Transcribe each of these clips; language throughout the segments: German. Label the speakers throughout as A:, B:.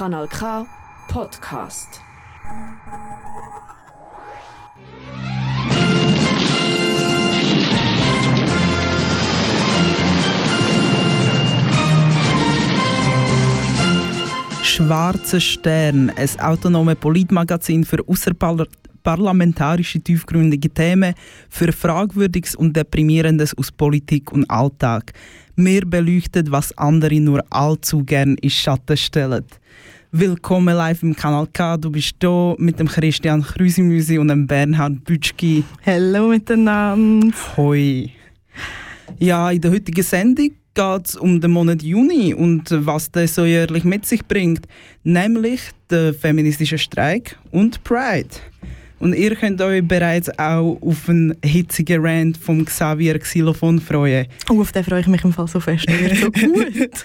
A: Kanal K Podcast.
B: Schwarzer Stern, ein autonome Politmagazin für außerparlamentarische tiefgründige Themen, für Fragwürdiges und Deprimierendes aus Politik und Alltag. Wir beleuchten, was andere nur allzu gern in Schatten stellen. Willkommen live im Kanal K. Du bist hier mit dem Christian Krüsimüsi und dem Bernhard Bütschki.
C: Hallo miteinander.
B: Hoi. Ja, in der heutigen Sendung geht es um den Monat Juni und was der so jährlich mit sich bringt, nämlich den feministischen Streik und Pride. Und ihr könnt euch bereits auch auf einen hitzigen Rant vom Xavier Xylophon freuen.
C: Oh, auf den freue ich mich im Fall so fest. Der so gut.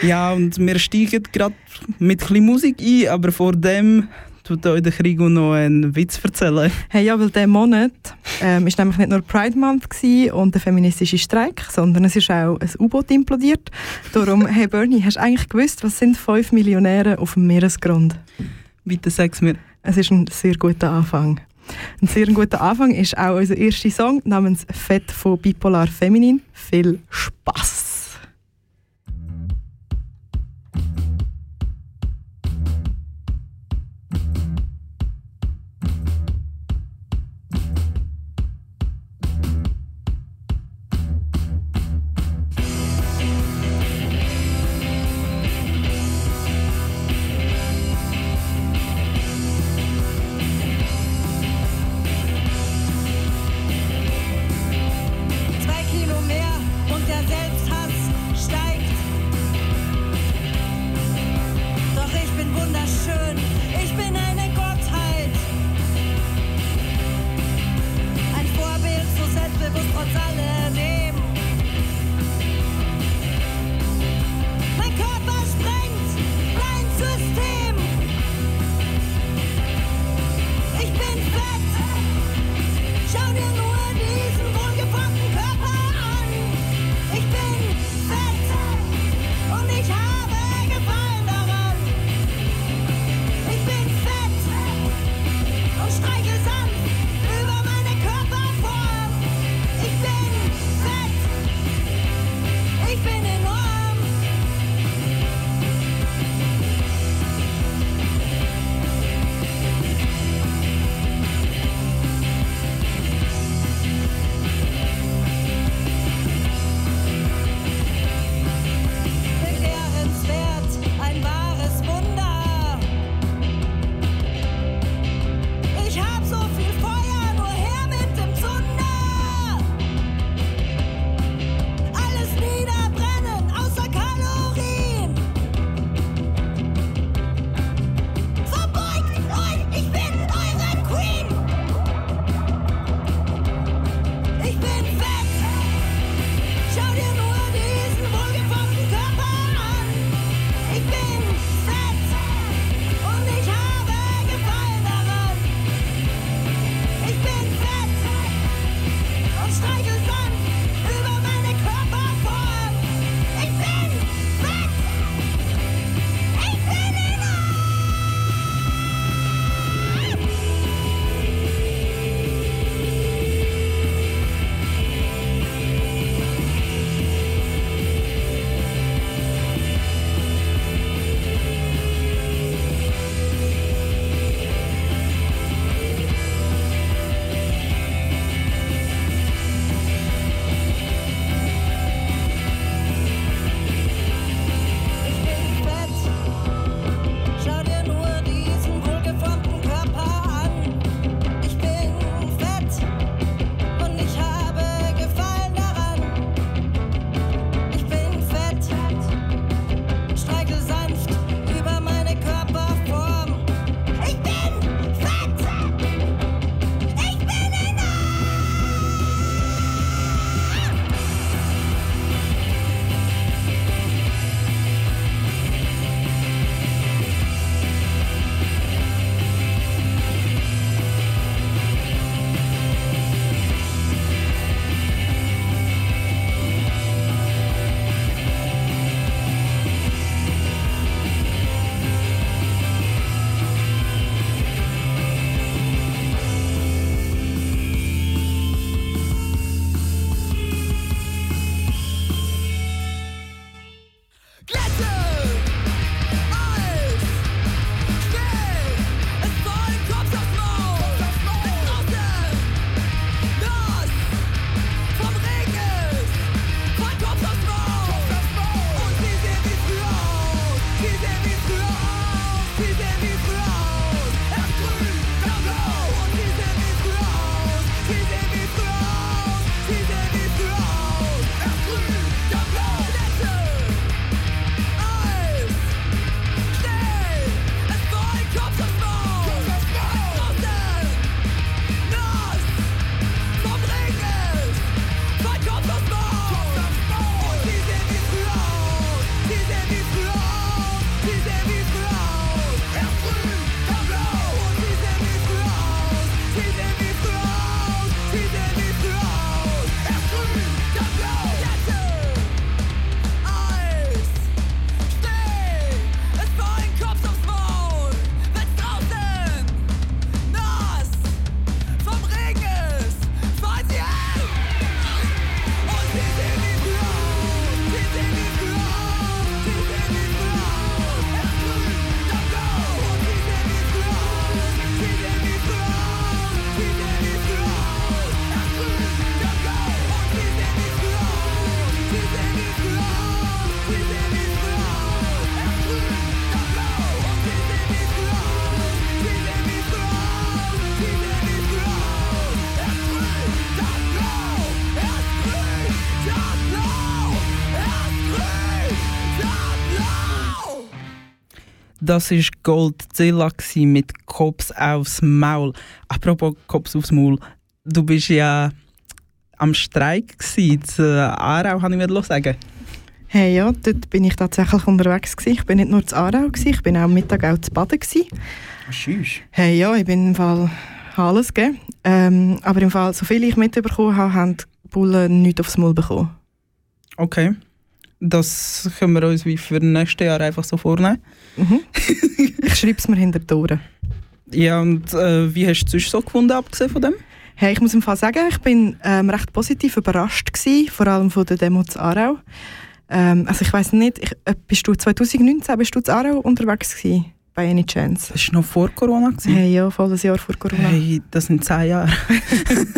B: ja, und wir steigen gerade mit ein bisschen Musik ein, aber vor dem tut euch der Krigo noch einen Witz erzählen.
C: Hey, ja, weil dieser Monat ähm, ist nämlich nicht nur Pride Month und der feministische Streik, sondern es ist auch ein U-Boot implodiert. Darum, hey Bernie, hast du eigentlich gewusst, was sind fünf Millionäre auf dem Meeresgrund?
B: Bitte sag's mir.
C: Es ist ein sehr guter Anfang. Ein sehr guter Anfang ist auch unser erster Song namens Fett von Bipolar Feminin. Viel Spaß!
B: Das war Goldzilla mit Kops aufs Maul. Apropos Kops aufs Maul, du bist ja am Streik in Aarau, kann ich mir sagen.
C: Hey, ja, dort bin ich tatsächlich unterwegs gewesen. Ich bin nicht nur zu Aarau gewesen, ich bin auch am Mittag auch zu Baden gewesen.
B: Schüss.
C: Hey, ja, ich bin im Fall alles gegeben. Ähm, aber im Fall, so viel ich mitbekommen habe, haben die Bullen nichts aufs Maul bekommen.
B: Okay. Das können wir uns wie für nächstes Jahr einfach so vornehmen.
C: Mhm. ich schreibe es mir hinter die Ohren.
B: Ja, und äh, wie hast du es sonst so gefunden, abgesehen von dem?
C: Hey, ich muss im Fall sagen, ich bin ähm, recht positiv überrascht gewesen, vor allem von der Demo zu Aarau. Ähm, also ich weiß nicht, ich, äh, bist du 2019 bist du zu Aarau unterwegs gewesen? By any chance?
B: Das war noch vor Corona? Gewesen?
C: Hey, ja, voll ein Jahr vor Corona.
B: Hey, das sind zehn Jahre.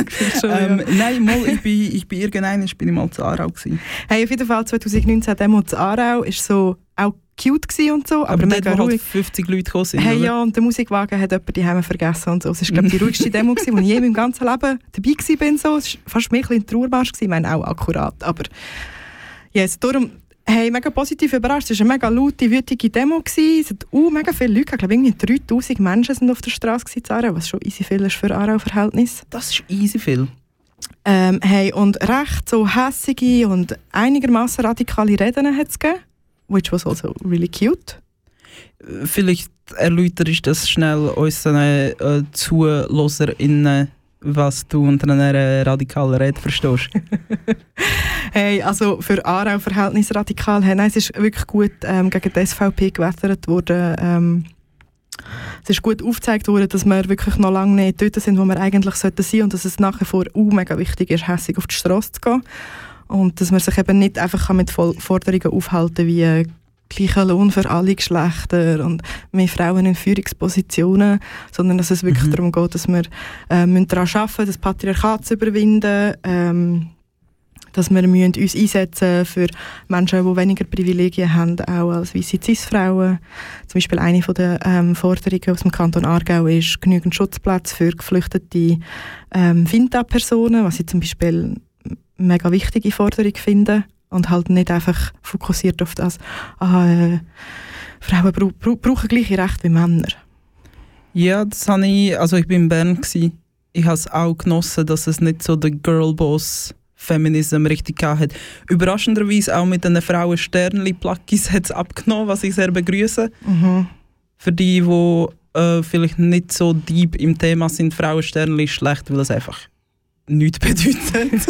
C: schon, ähm, ja. Nein, mal, ich
B: bin, ich bin irgendein, ich bin mal zu Aarau. Gewesen.
C: Hey, auf jeden Fall 2019 Demo zu Aarau ist so auch cute und so, aber, aber mega dort, wo ruhig.
B: Halt 50 Leute gekommen sind, Hey, oder?
C: ja, und der Musikwagen hat jemand die Heime vergessen und so. Es war, glaube die ruhigste Demo, die ich je in meinem ganzen Leben dabei war. So. Es war fast mehr ein Trauermarsch, ich meine auch akkurat, aber yes, darum Hey, mega positiv überrascht. Es war eine mega laute, wütige Demo. Es hat uh, mega viele Leute, ich glaube irgendwie 3000 Menschen sind auf der Straße in Aarau, was schon easy viel ist für Aarau-Verhältnis.
B: Das ist easy viel.
C: Ähm, hey, und recht so hässige und einigermaßen radikale Reden hat es gegeben, which was also really cute.
B: Vielleicht erläuterst du das schnell unseren äh, ZuhörerInnen, was du unter einer radikalen Rede verstehst.
C: hey, also für Aarau Verhältnis radikal, hey, nein, es ist wirklich gut ähm, gegen die SVP gewettert worden. Ähm, es ist gut aufgezeigt worden, dass wir wirklich noch lange nicht dort sind, wo wir eigentlich sollten und dass es nach wie vor auch mega wichtig ist, hässlich auf die Straße zu gehen. Und dass man sich eben nicht einfach mit Forderungen aufhalten wie äh, gleicher Lohn für alle Geschlechter und mehr Frauen in Führungspositionen, sondern dass es wirklich mhm. darum geht, dass wir äh, daran arbeiten müssen, das Patriarchat zu überwinden, ähm, dass wir müssen uns einsetzen für Menschen, die weniger Privilegien haben, auch als weiße Cis-Frauen. Zum Beispiel eine von der ähm, Forderungen aus dem Kanton Aargau ist genügend Schutzplätze für geflüchtete ähm, Finta-Personen, was ich zum Beispiel mega wichtige Forderung finde und halt nicht einfach fokussiert auf das, ah, äh, Frauen bra bra brauchen gleiche Rechte wie Männer.
B: Ja, das habe ich, also ich bin in Bern gewesen. Ich habe es auch genossen, dass es nicht so der Girlboss Feminism richtig hat. Überraschenderweise auch mit den Frauen Sternli Plackis hat es abgenommen, was ich sehr begrüße.
C: Mhm.
B: Für die, die äh, vielleicht nicht so deep im Thema sind, Frauen Sternli schlecht, weil es einfach nichts bedeutet.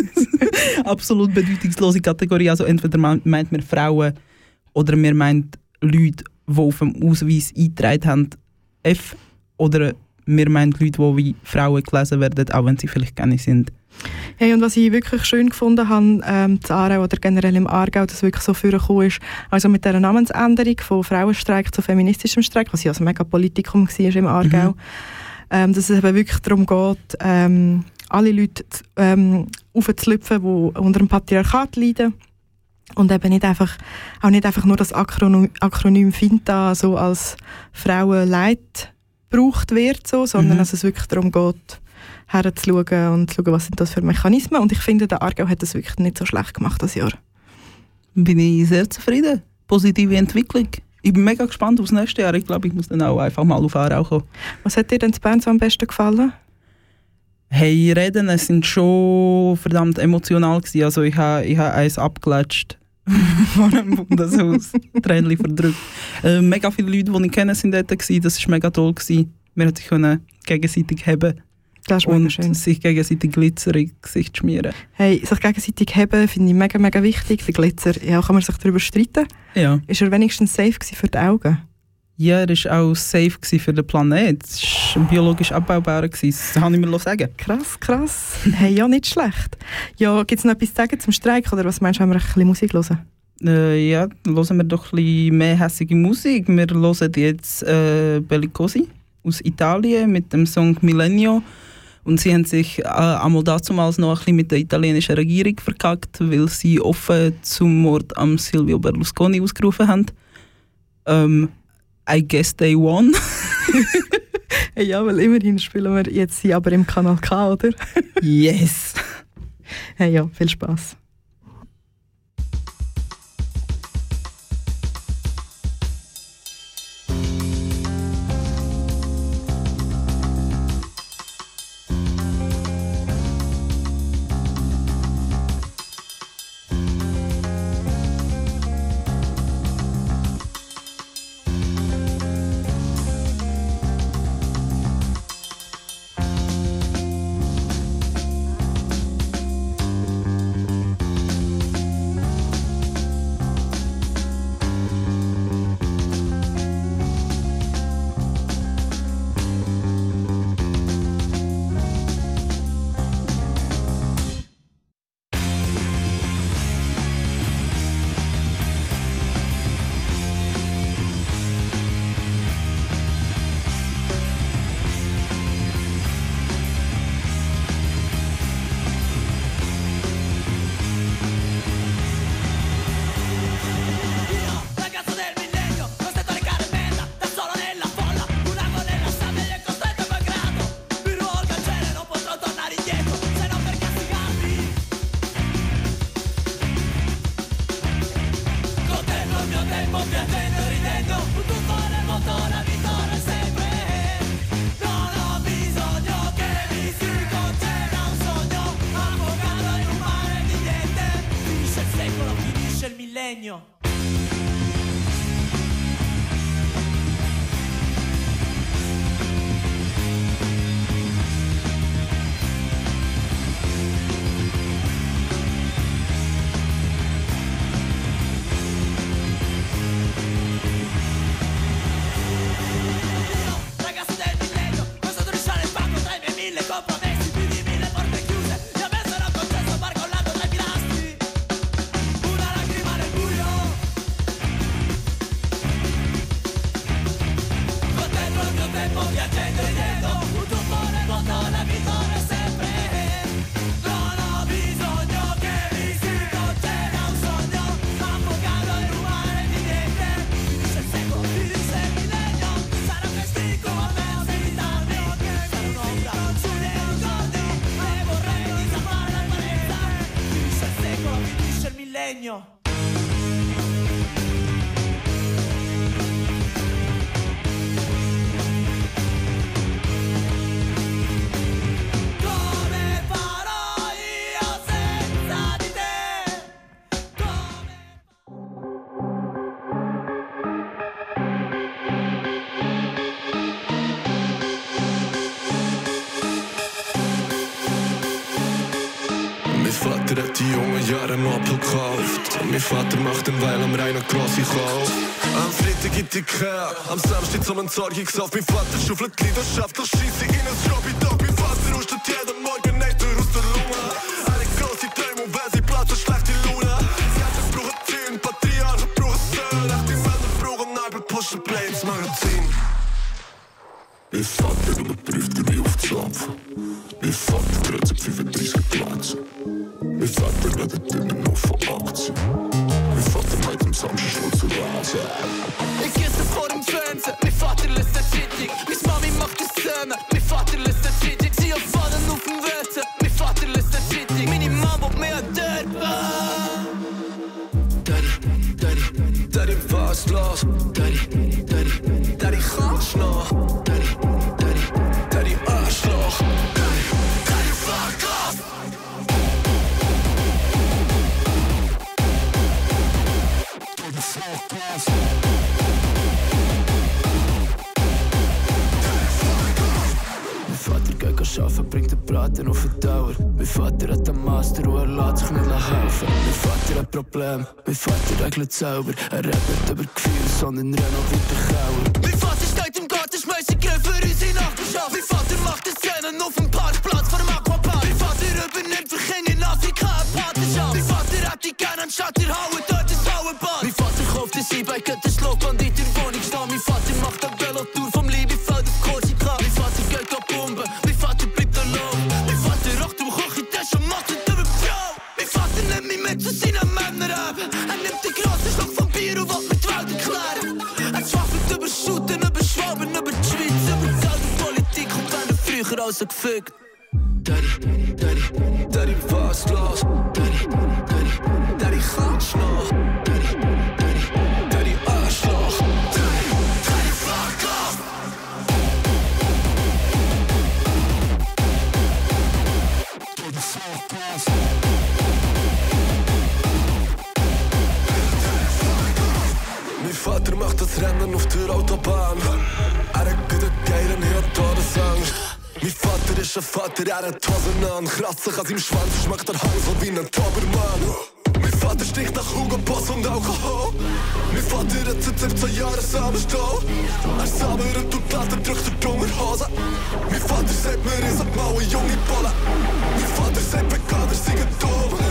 B: Absolut bedeutungslose Kategorie. Also entweder meint man Frauen oder man meint Leute, die auf dem Ausweis eingetragen haben, F. Oder wir meinen Leute, die wie Frauen gelesen werden, auch wenn sie vielleicht keine sind.
C: Hey, und was ich wirklich schön gefunden habe, ähm, in Aarau oder generell im Aargau, dass wirklich so vorgekommen ist, also mit dieser Namensänderung von Frauenstreik zu feministischem Streik, was ja also mega Politikum war im Aargau, mhm. ähm, dass es eben wirklich darum geht, ähm, alle Leute ähm, aufzulüpfen, die unter dem Patriarchat leiden und eben nicht einfach, auch nicht einfach nur das Akronym, Akronym FINTA so als Frauenleid gebraucht wird, so, sondern mhm. dass es wirklich darum geht, herzuschauen und zu schauen, was sind das für Mechanismen. Und ich finde, der Argau hat das wirklich nicht so schlecht gemacht das Jahr.
B: Bin ich sehr zufrieden. Positive Entwicklung. Ich bin mega gespannt aufs nächste Jahr. Ich glaube, ich muss dann auch einfach mal auf Aarau kommen.
C: Was hat dir denn zu Bern so am besten gefallen?
B: Hey, Reden es sind schon verdammt emotional gewesen. Also ich habe ich ha eins abgelatscht von einem Bundeshaus. Tränchen verdrückt. Äh, mega viele Leute, die ich kenne, sind dort gewesen. Das war mega toll. Gewesen. Wir konnten gegenseitig haben.
C: Das ist und schön.
B: sich gegenseitig Glitzer ins Gesicht schmieren.
C: Hey, sich gegenseitig haben finde ich mega, mega wichtig. Der Glitzer, ja, kann man sich darüber streiten.
B: Ja.
C: Ist er wenigstens safe für die Augen?
B: Ja, er war auch safe für den Planeten. Es war biologisch abbaubar. Das kann ich mir sagen.
C: Krass, krass. Hey, ja, nicht schlecht. Ja, gibt es noch etwas zu sagen zum Streik oder was meinst du, wenn wir ein bisschen Musik hören?
B: Äh, ja, hören wir doch ein bisschen mehr hässige Musik. Wir hören jetzt äh, Bellicosi aus Italien mit dem Song Millennio. Und sie haben sich äh, einmal dazumals noch ein bisschen mit der italienischen Regierung verkackt, weil sie offen zum Mord am Silvio Berlusconi ausgerufen haben. Ähm, I guess they won.
C: ja, weil immerhin spielen wir jetzt sie aber im Kanal K, oder?
B: yes.
C: Hey, ja, viel Spaß.
D: piangendo e ridendo Un tuffo nel mondo, la vittoria è sempre Non ho bisogno che mi si conceda un sogno Avvocato in un mare di niente Finisce il secolo, finisce il millennio up Mein
E: ich auf. Am Freitag in die Kerl, am Samstag zum Entsorgung auf. Mein Vater schaufelt die Leidenschaft, das schieße ich in ein Job. Ich darf mein Wasser rustet jeden Morgen Nächte aus der Lunge. Alle große Träume und wer sie platzt, hat schlechte Laune. Das Ganze braucht Zügen, Patriarchen brauchen Söhne. Die Männer brauchen Neibel, Pushen, Blades, Magazin. Ich fand, ich überprüft, wie auf die Schlampfe. Ich fand, ich 35 Platz. Ich fand, ich redet immer nur von Aktien. Samstag schon zu lesen.
F: Ich esse vor dem Fernsehen, mein Vater lässt eine Zeitung. Meine Mami macht die Szene, mein Vater lässt eine Zeitung. Sie auf Faden auf dem WC, mein Vater lässt eine Zeitung. Meine Mama will mir derben. Daddy, Daddy,
E: Daddy, was los?
F: Arbeiten, bringt den Braten auf den Dauer. Mein Vater hat einen Master und er lässt sich nicht helfen. Mein Vater hat Probleme, mein Vater regelt selber. Er redet nicht über Gefühle, sondern renoviert den Keller. Mein Vater steht im Garten, schmeißt die Grill für unsere Nachbarschaft. Mein Vater macht die Szenen auf dem Parkplatz vor dem Aquapark. Mein Vater übernimmt für Kinder in Afrika eine Patenschaft. Mein Vater hätte gerne anstatt ihr Hauen dort ein Hauenbad. Mein Vater kauft ein E-Bike, als er gefickt. Daddy, Daddy,
E: Daddy, was los? Vater, er hat Hosen an. Kratzt sich an seinem Schwanz, schmeckt der Hals wie ein Dobermann. Mein Vater stinkt nach Hugo Boss und Alkohol. Mein Vater hat seit 17 Jahren Samenstall. Er sammelt und Platten drückt durch die Unterhose. Mein Vater sagt mir, ihr seid mal junge Bolle. Mein Vater sagt, Veganer sind dumm.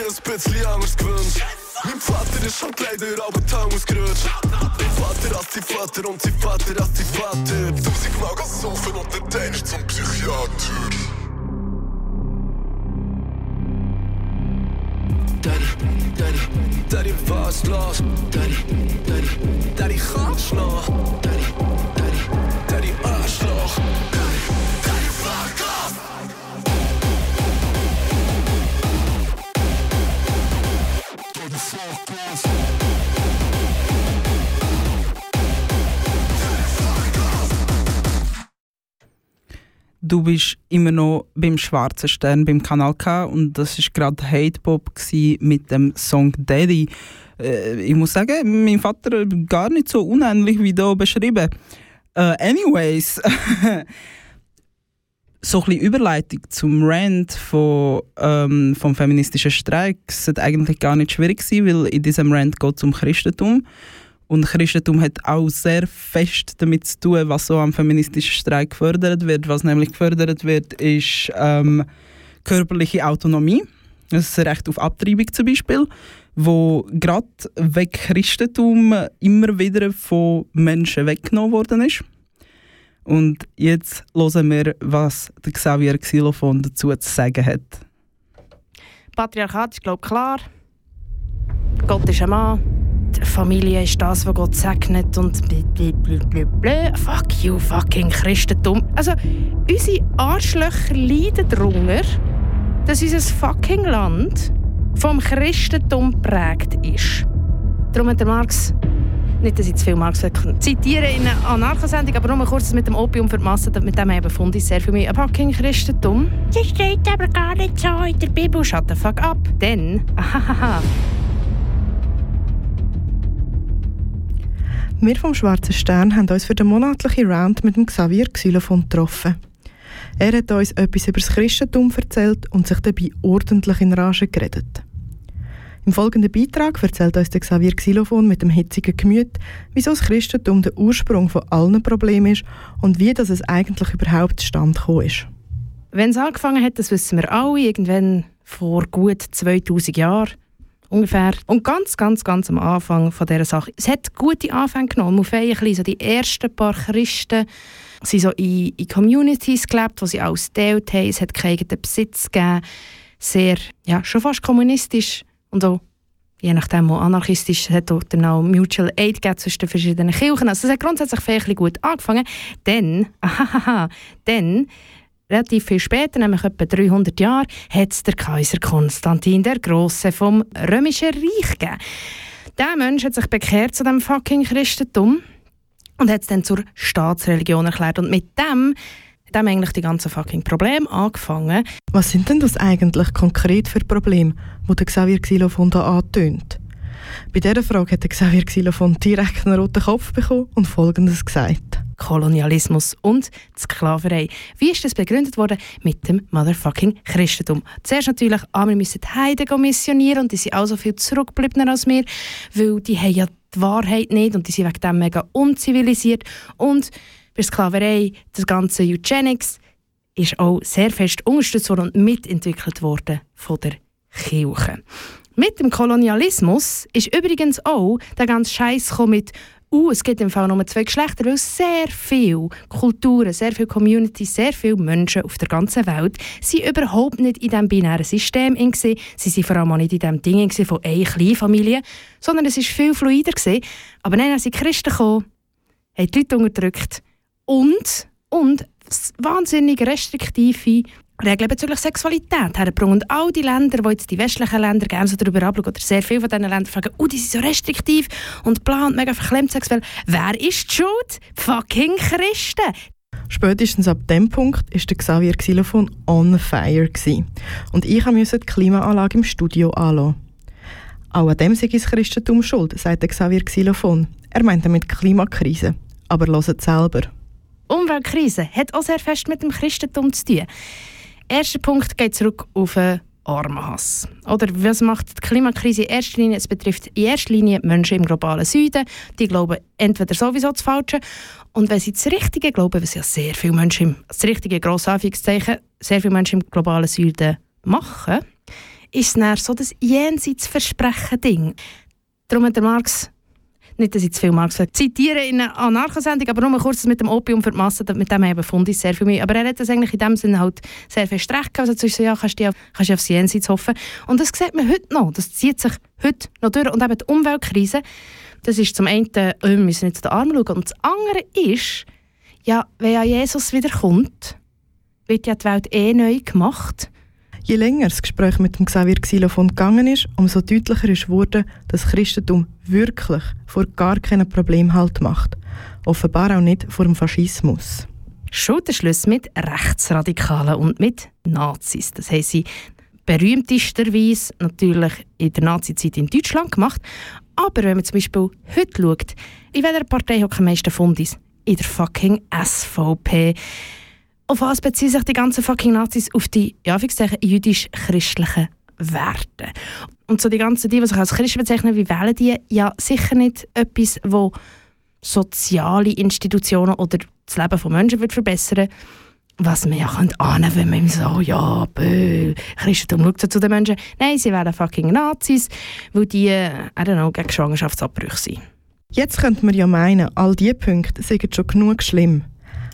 E: Vater hat sich mir ein bisschen anders gewünscht. Mein Vater ist halt leider aber die Hand ausgerutscht. Mein Vater als sein Vater und sein Vater als sein Vater. Tausendmal gesoffen und der Teil ist zum Psychiater. Daddy, Daddy, Daddy, was los? Daddy, Daddy, Daddy, kannst noch? Daddy, Daddy, Daddy, Arschloch.
B: Du bist immer noch beim Schwarzen Stern beim Kanal K und das ist gerade Hatepop mit dem Song Daddy. Äh, ich muss sagen, mein Vater gar nicht so unähnlich wie da beschrieben. Äh, anyways, so ein Überleitung zum Rant von, ähm, vom feministischen Streik. Sollte eigentlich gar nicht schwierig sein, weil in diesem Rant geht es um Christentum. Und Christentum hat auch sehr fest damit zu tun, was so am feministischen Streik gefördert wird. Was nämlich gefördert wird, ist ähm, körperliche Autonomie. Das Recht auf Abtreibung zum Beispiel, wo gerade wegen Christentum immer wieder von Menschen weggenommen worden ist. Und jetzt hören wir, was der Xavier Xylophon dazu zu sagen hat.
G: Patriarchat ist, glaube ich, klar. Gott ist ein Mann. Die Familie ist das, was Gott segnet und blablabla. Fuck you, fucking Christentum. Also, unsere Arschlöcher leiden darunter, dass unser fucking Land vom Christentum geprägt ist. Darum hat der Marx, nicht, dass ich zu viel Marx zitiere in einer Anarchosendung, aber nur kurz mit dem Opium für die Masse, mit dem eben fand ich sehr für mich. Ein fucking Christentum. Das steht aber gar nicht so in der Bibel. Shut the fuck up. Denn, ahahaha,
C: Wir vom Schwarzen Stern haben uns für den monatlichen Round mit dem Xavier Xylophon getroffen. Er hat uns etwas über das Christentum erzählt und sich dabei ordentlich in Rage geredet. Im folgenden Beitrag erzählt uns der Xavier Xylophon mit dem hitzigen Gemüt, wieso das Christentum der Ursprung von allen Problemen ist und wie das es eigentlich überhaupt zustande gekommen ist.
G: wenn es angefangen hat, das wissen wir alle, irgendwann vor gut 2000 Jahren ungefähr. Und ganz, ganz, ganz am Anfang von dieser Sache. Es hat gute Anfänge genommen. Auf ein so die ersten paar Christen sind so in, in Communities gelebt, wo sie alles geteilt haben. Es hat keinen Besitz gegeben. Sehr, ja, schon fast kommunistisch und auch je nachdem wo anarchistisch, hat dann auch Mutual Aid zwischen den verschiedenen Kirchen. Also es hat grundsätzlich vielleicht gut angefangen. Dann, ahaha, dann relativ viel später, nämlich etwa 300 Jahre, hat es der Kaiser Konstantin der Große vom Römischen Reich gegeben. Der Mensch hat sich bekehrt zu dem fucking Christentum und hat es dann zur Staatsreligion erklärt. Und mit dem hat eigentlich die ganzen fucking Probleme angefangen.
C: Was sind denn das eigentlich konkret für Probleme, die der Xavier Xylophon da antönt? Bei dieser Frage hat der Xavier Xylophon direkt einen roten Kopf bekommen und Folgendes gesagt.
G: Kolonialismus und die Sklaverei. Wie ist das begründet worden? Mit dem motherfucking Christentum. Zuerst natürlich, ah, wir müssen die Heiden missionieren und die sind auch so viel zurückgebliebener als wir, weil die haben ja die Wahrheit nicht und die sind wegen dem mega unzivilisiert. Und bei Sklaverei, das ganze Eugenics, ist auch sehr fest unterstützt worden und mitentwickelt worden von der Kirche. Mit dem Kolonialismus ist übrigens auch der ganze Scheiß mit uh, es gibt im Fall nur zwei Geschlechter, weil sehr viele Kulturen, sehr viele Communities, sehr viele Menschen auf der ganzen Welt sind überhaupt nicht in diesem binären System in Sie waren vor allem auch nicht in diesem Ding von einer Kleinfamilie, sondern es war viel fluider. Gewesen. Aber dann, als die Christen kamen, haben die Leute unterdrückt und, und wahnsinnig restriktive Regeln bezüglich Sexualität hergebracht. Und all die Länder, die jetzt die westlichen Länder gerne so darüber abschauen, oder sehr viele von diesen Ländern fragen, oh, die sind so restriktiv und plant mega verklemmt sexuell. Wer ist die Schuld? Fucking Christen!
C: Spätestens ab dem Punkt war der Xavier Xylophon on fire. Gewesen. Und ich musste die Klimaanlage im Studio anschauen. Auch an dem sei das Christentum schuld, sagt der Xavier Xylophon. Er meint damit Klimakrise. Aber hört selber.
G: Umweltkrise hat auch sehr fest mit dem Christentum zu tun. Erster Punkt geht zurück auf den Armenhass. Oder was macht die Klimakrise in erster Linie? Es betrifft in erster Linie Menschen im globalen Süden. Die glauben entweder sowieso das Falsche. Und wenn sie das Richtige glauben, was ja sehr viele Menschen, im, das richtige grosse sehr viele Menschen im globalen Süden machen, ist es so das Jenseitsversprechen-Ding. Darum hat der Marx nicht, dass ich zu viel Marx zitiere in einer Anarchosendung, aber nur kurz mit dem Opium für die Masse, mit dem eben Fundis sehr viel mehr. Aber er hat das eigentlich in dem Sinne halt sehr viel Streck gehabt. Also so, ja, kannst du kannst auf Jenseits hoffen. Und das sieht man heute noch. Das zieht sich heute noch durch. Und eben die Umweltkrise, das ist zum einen, äh, wir müssen nicht zu den Armen schauen. Und das andere ist, ja, wenn ja Jesus wiederkommt, wird ja die Welt eh neu gemacht.
C: Je länger das Gespräch mit dem Xavier Xylophon gegangen ist, umso deutlicher ist wurde, dass Christentum wirklich vor gar keinem Problem Halt macht. Offenbar auch nicht vor dem Faschismus.
G: Schulterschluss mit Rechtsradikalen und mit Nazis. Das haben sie berühmtesterweise natürlich in der Nazizeit in Deutschland gemacht. Aber wenn man zum Beispiel heute schaut, in welcher Partei hat am meisten Fundis? In der fucking SVP. Auf was beziehen sich die ganzen fucking Nazis? Auf die, ja, jüdisch-christlichen Werte. Und so die ganzen, die, die sich als Christen bezeichnen, wie wählen die? Ja, sicher nicht etwas, wo soziale Institutionen oder das Leben von Menschen wird verbessern was man ja könnte ahnen, wenn man so, ja, bö, Christentum schaut zu den Menschen. Nein, sie wären fucking Nazis, weil die, I don't know, gegen Schwangerschaftsabbrüche sind.
C: Jetzt könnte man ja meinen, all diese Punkte sind schon genug schlimm.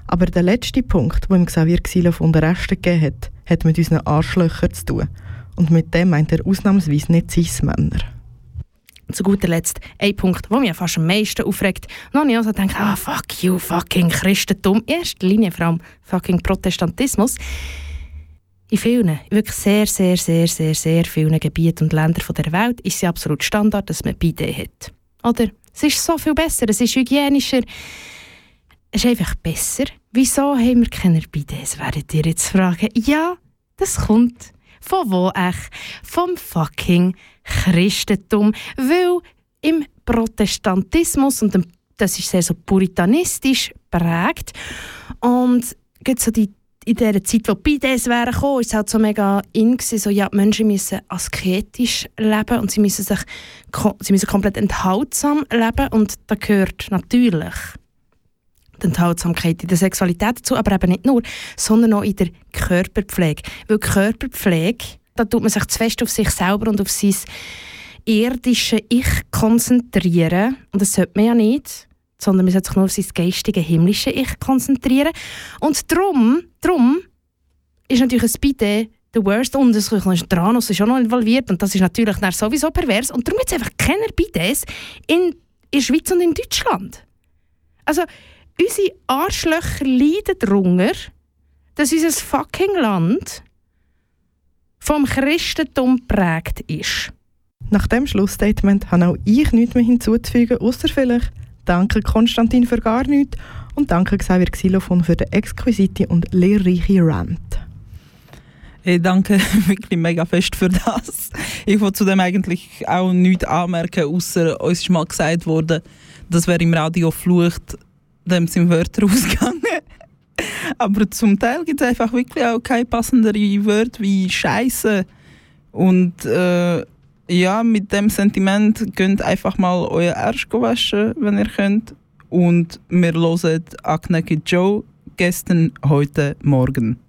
C: Aber der letzte Punkt, wo ihm Xavier Xylophon den Rest gegeben hat, hat mit unseren Arschlöchern zu tun. Und mit dem meint er ausnahmsweise nicht Cis-Männer.
G: Zu guter Letzt ein Punkt, der mich fast am meisten aufregt. Habe ich also gedacht, ah, fuck you, fucking Christentum. In erster Linie vor allem fucking Protestantismus. In vielen, wirklich sehr, sehr, sehr, sehr, sehr vielen Gebieten und Ländern der Welt ist es absolut Standard, dass man Bidet hat. Oder? Es ist so viel besser, es ist hygienischer. Es ist einfach besser. Wieso haben wir keine Bidets, werdet ihr jetzt fragen. Ja, das kommt. Von wo echt? Vom fucking Christentum. Weil im Protestantismus, und das ist sehr so puritanistisch prägt, und geht so die in der Zeit, wo die Bidets wären gekommen, ist es halt so mega in gewesen, so, ja, Menschen müssen asketisch leben und sie müssen sich sie müssen komplett enthaltsam leben und da gehört natürlich die Enthaltsamkeit in der Sexualität dazu, aber eben nicht nur, sondern auch in der Körperpflege. Weil Körperpflege da tut man sich zu fest auf sich selber und auf sein irdische Ich konzentrieren. Und das sollte man ja nicht, sondern man sollte sich nur auf sein geistige, himmlische Ich konzentrieren. Und darum, darum ist natürlich ein Bidet the worst. Und es ist Tranos ist auch noch involviert und das ist natürlich sowieso pervers. Und darum gibt es einfach keine Bidets in, in der Schweiz und in Deutschland. Also, unsere Arschlöcher leiden darunter, dass unser fucking Land vom Christentum geprägt ist.
C: Nach dem Schlussstatement habe auch ich nichts mehr hinzuzufügen, außer vielleicht danke Konstantin für gar nichts und danke Xavier Xylophon für den exquisite und lehrreiche Rant.
B: Ich danke wirklich mega fest für das. Ich wollte zudem eigentlich auch nichts anmerken, außer uns ist mal gesagt worden, dass wer im Radio flucht, dem sind Wörter ausgegangen. Aber zum Teil gibt es einfach wirklich auch keine passenderen Wörter wie Scheiße. Und äh, ja, mit dem Sentiment könnt einfach mal euer Arsch waschen, wenn ihr könnt. Und wir hören Agneki Joe gestern, heute, morgen.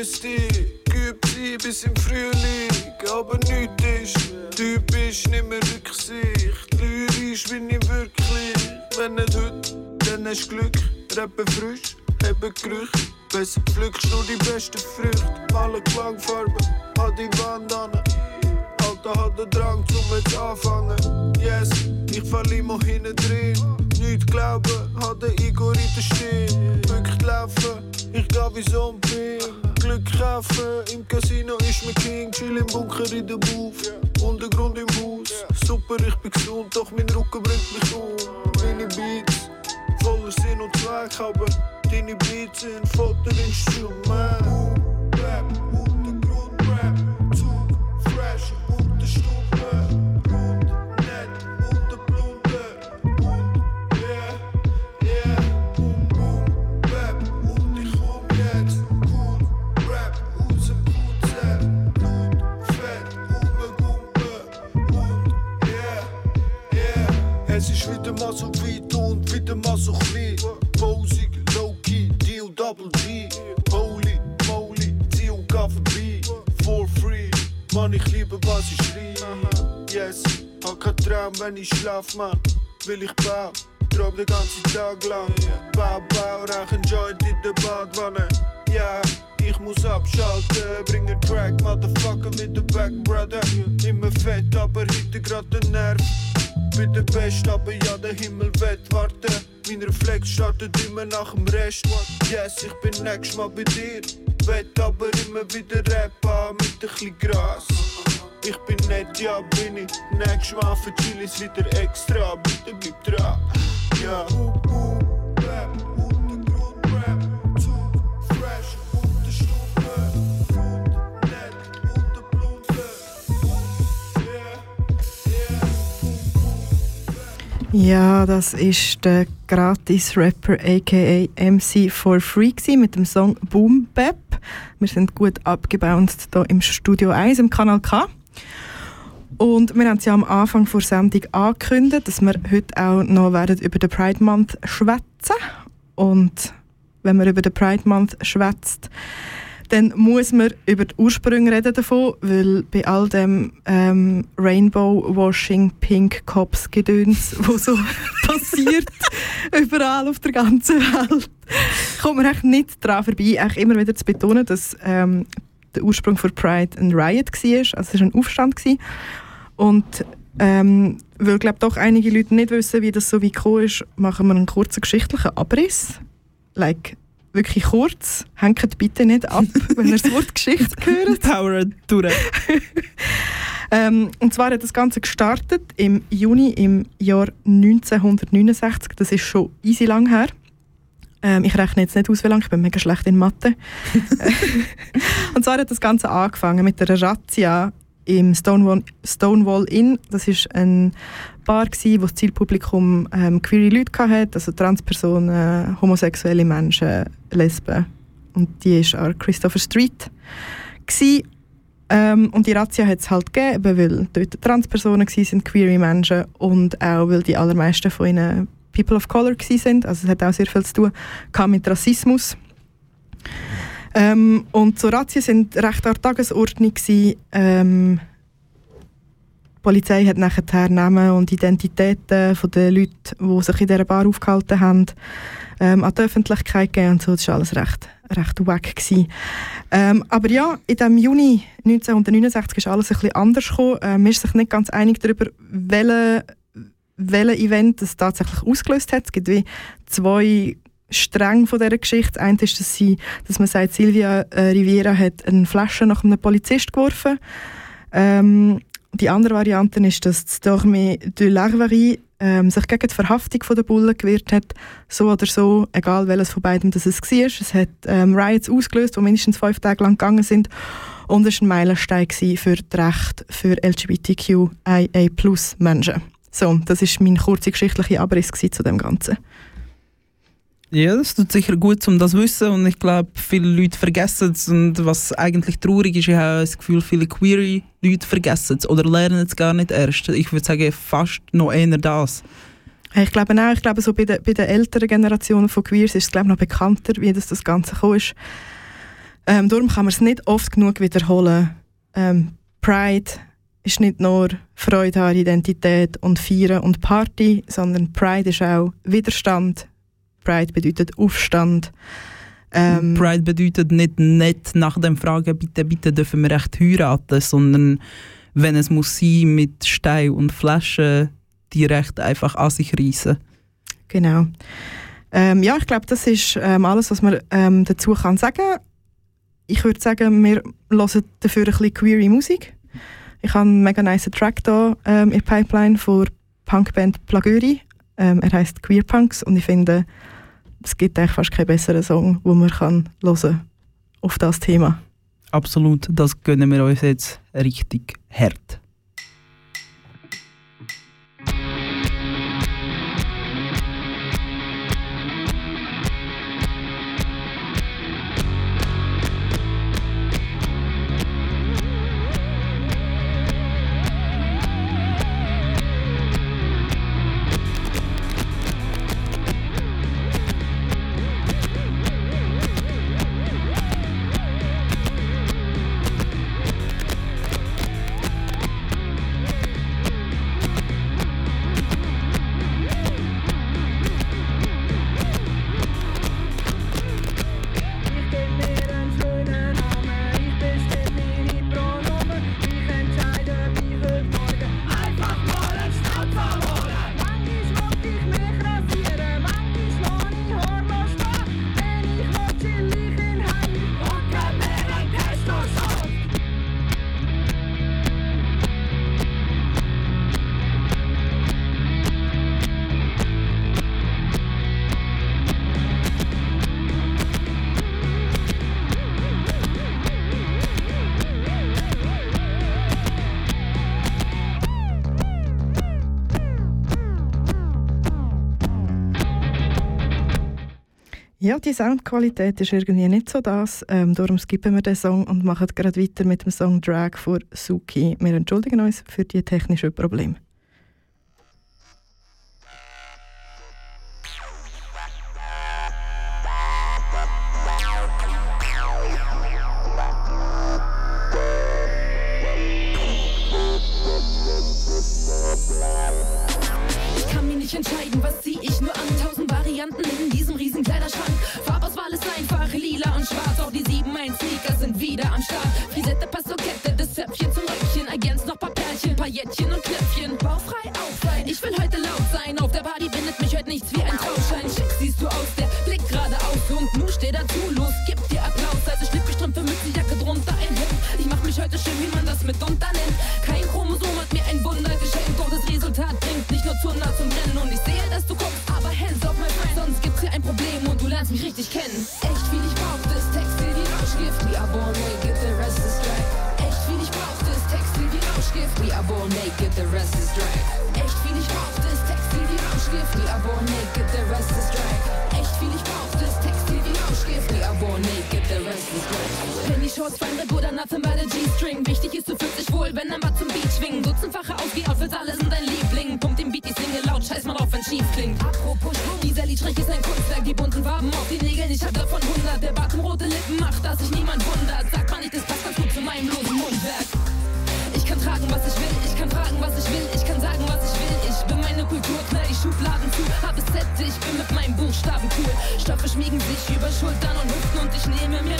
H: Und ich müsste geübt sein bis im Frühling. Aber nichts ist typisch, mehr Rücksicht. Lyrisch bin ich wirklich. Wenn nicht heute, dann hast du Glück. Rappen frisch, haben Gerüche. Besser pflückst du die besten schlaf, Mann. Will ich bau, traum den ganzen Tag lang. Bau, bau, rauch ein Joint in der Badwanne. Ja, ich muss abschalten, bring einen Track, Motherfucker mit dem Back, Brother. Immer fett, aber heute grad den Nerv. Bin der Beste, aber ja, der Himmel wird warten. Mein Reflex startet immer nach dem Rest. Yes, ich bin nächstes Mal bei dir. Wett aber immer wieder rappen mit ein bisschen Gras. Ich bin nett, ja bin ich. Nächstes Mal für Chilis wieder extra. Bitte gib dran. Ja.
C: Ja, das ist der Gratis-Rapper aka MC for Free mit dem Song Boom Bap. Wir sind gut abgebounced hier im Studio 1 im Kanal K. Und wir haben es ja am Anfang der Sendung angekündigt, dass wir heute auch noch werden über den Pride Month schwätzen. Und wenn man über den Pride Month schwätzt, dann muss man über die Ursprünge reden davon, weil bei all dem ähm, Rainbow-Washing, Pink Cops Gedöns, wo so passiert, überall auf der ganzen Welt, kommt man echt nicht daran vorbei, echt immer wieder zu betonen, dass ähm, der Ursprung von Pride ein Riot war, also es war ein Aufstand. Gewesen. Und ähm, weil glaube doch einige Leute nicht wissen, wie das so weit gekommen ist, machen wir einen kurzen geschichtlichen Abriss. Like, wirklich kurz. Hängt bitte nicht ab, wenn ihr das Wort Geschichte hört.
B: Power durch.
C: Ähm, und zwar hat das Ganze gestartet im Juni im Jahr 1969. Das ist schon easy lang her. Ähm, ich rechne jetzt nicht aus, wie lange, ich bin mega schlecht in Mathe. und zwar hat das Ganze angefangen mit einer Razzia im Stonewall, Stonewall Inn. Das ist ein Bar, gewesen, wo das Zielpublikum ähm, queere Leute hatte, also Transpersonen, homosexuelle Menschen, Lesben. Und die war an Christopher Street. Ähm, und die Razzia hat es halt gegeben, weil dort Transpersonen waren, queere Menschen und auch weil die allermeisten von ihnen People of Color waren. Also es hat auch sehr viel zu tun mit Rassismus. Ähm, und so Razzien sind recht an der Tagesordnung gewesen. Ähm, die Polizei hat nachher Namen und Identitäten von den Leuten, die sich in dieser Bar aufgehalten haben, ähm, an die Öffentlichkeit gegeben und so. Das war alles recht, recht wack. Ähm, aber ja, in dem Juni 1969 ist alles ein bisschen anders gekommen. Ähm, man ist sich nicht ganz einig darüber, welche welches Event das tatsächlich ausgelöst hat. Es gibt wie zwei Stränge von dieser Geschichte. Eine ist, dass, sie, dass man sagt, Silvia äh, Riviera hat eine Flasche nach einem Polizist geworfen. Ähm, die andere Variante ist, dass das Dorme de l'Arverie ähm, sich gegen die Verhaftung der Bullen gewehrt hat. So oder so, egal welches von beiden das es war. Es hat ähm, Riots ausgelöst, die mindestens fünf Tage lang gegangen sind. Und es war ein Meilenstein für die Rechte für LGBTQIA-Plus-Menschen. So, das ist mein kurzer geschichtlicher Abriss zu dem Ganzen.
B: Ja, das tut sicher gut, um das zu wissen. Und ich glaube, viele Leute vergessen es. Und was eigentlich traurig ist, ich habe das Gefühl, viele Queer-Leute vergessen es oder lernen es gar nicht erst. Ich würde sagen, fast noch eher das.
C: Ich glaube auch, ich glaube, so bei, de, bei den älteren Generationen von Queers ist es glaube noch bekannter, wie das, das Ganze gekommen ist. Ähm, darum kann man es nicht oft genug wiederholen. Ähm, Pride ist nicht nur Freude an Identität und Feiern und Party, sondern Pride ist auch Widerstand Pride bedeutet Aufstand. Ähm,
B: Pride bedeutet nicht nett nach dem Fragen, bitte, bitte dürfen wir recht heiraten, sondern wenn es muss sein, mit Stein und Flaschen direkt einfach an sich reißen.
C: Genau. Ähm, ja, ich glaube, das ist ähm, alles, was man ähm, dazu kann sagen. Ich würde sagen, wir hören dafür ein bisschen queere Musik. Ich habe einen mega nice Track hier ähm, in der Pipeline von Punkband Plagöri. Ähm, er heißt Queer Punks und ich finde, es gibt eigentlich fast keinen besseren Song, den man kann hören auf das Thema.
B: Absolut, das gönnen wir uns jetzt richtig hart.
C: Ja, die Soundqualität ist irgendwie nicht so das. Ähm, darum skippen wir den Song und machen gerade weiter mit dem Song Drag von Suki. Wir entschuldigen uns für die technischen Probleme.
I: Alles einfach lila und schwarz, auch die sieben ein Sneaker sind wieder am Start. Frisette passt zur Kette, das Zöpfchen zum Röckchen, ergänzt noch paar Pärchen, Paillettchen und Knöpfchen. Baufrei auf sein, ich will heute laut sein, auf der Party bindet mich heute nichts wie ein Trauschein. Schick siehst du aus, der Blick geradeaus und nun steh dazu, los, gib dir Applaus. Also Schlippistrümpfe, Mützenjacke drunter, ein Hemd. Ich mach mich heute schön, wie man das mitunter nennt. Kein Chromosom hat mir ein Wunder geschenkt, doch das Resultat bringt nicht nur Zunder zum Rennen und ich sehe, dass du guckst lernst mich richtig kennen. Echt viel ich brauchte ist Textil wie Rauschgift. We
J: are born naked, the rest is drag.
I: Echt viel ich brauchte ist Textil wie Rauschgift. We
J: are born naked, the rest is drag.
I: Echt viel ich brauchte ist Textil wie Rauschgift. We are
J: born naked, the rest is drag.
I: Penny Shorts, fein Red oder nothing bei der G-String. Wichtig ist, du fühlst dich wohl, wenn dann mal zum Beat schwingen. Dutzendfache auf die Outfits, alle sind dein Liebling. Pump den Beat, ich singe laut, scheiß mal auf, wenn schief klingt. Apropos Schwung, dieser Liedstrich ist ein Kunstwerk. Die bunten Farben auf die Nägel, ich hab davon 100. Der Bart um rote Lippen macht, dass sich niemand wundert. Sag mal nicht, das passt ganz gut zu meinem losen Mundwerk. Ich kann tragen, was ich will, ich kann fragen, was ich will, ich kann sagen, was ich will. Ich bin meine Kultur, knall die Schubladen zu, hab es fett, ich bin mit meinem Buchstaben cool. Stoffe schmiegen sich über Schultern und Hüften und ich nehme mir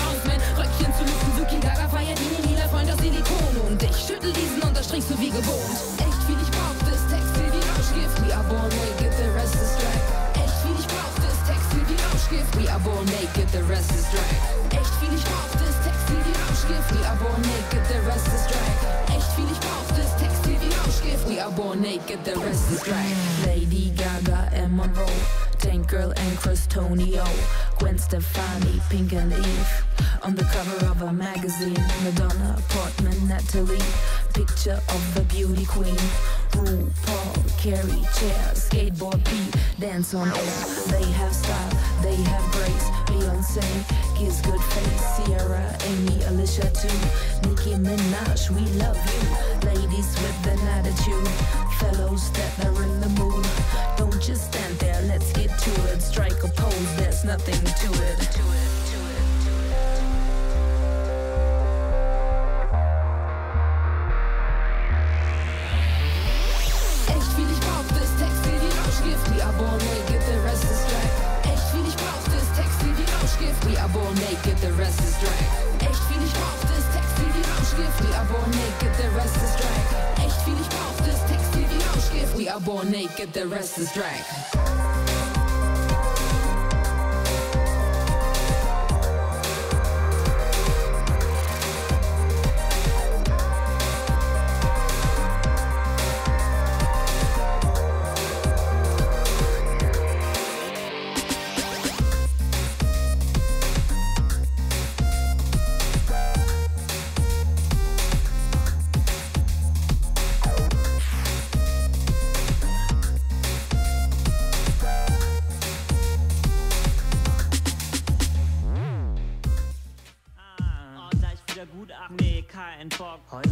I: Fließen unterstrichst du wie gewohnt. Echt viel ich brauch, das Textil wie Rauschgift. We
J: are born naked, the rest is drag.
I: Echt viel ich brauch, das Textil wie Rauschgift.
J: We are born naked, the rest is drag.
I: Echt viel ich brauch, das Textil wie Rauschgift. We
J: are born naked, the rest is drag.
I: Echt viel ich brauch, das Textil wie Rauschgift.
J: We are born naked, the rest is drag. Lady Gaga and Monroe. Tank Girl and Chris Tonio. Gwen Stefani, Pink and Eve, on the cover of a magazine, Madonna, Portman, Natalie, picture of a beauty queen. RuPaul, carry chair, skateboard beat, dance on air. They have style, they have grace. Beyonce gives good face. Sierra, Amy, Alicia too. Nicki Minaj, we love you. Ladies with an attitude, fellows that are in the mood. Don't just stand there, let's get to it. Strike a pose, there's nothing to it. To it. aber naked, the rest is drag.
I: Echt viel ich brauchte, ist Textil wie Rauschgift,
J: we are born naked, the rest is drag.
I: Echt viel ich brauchte, ist Textil wie Rauschgift, we
J: are born naked, the rest is drag.
K: Heute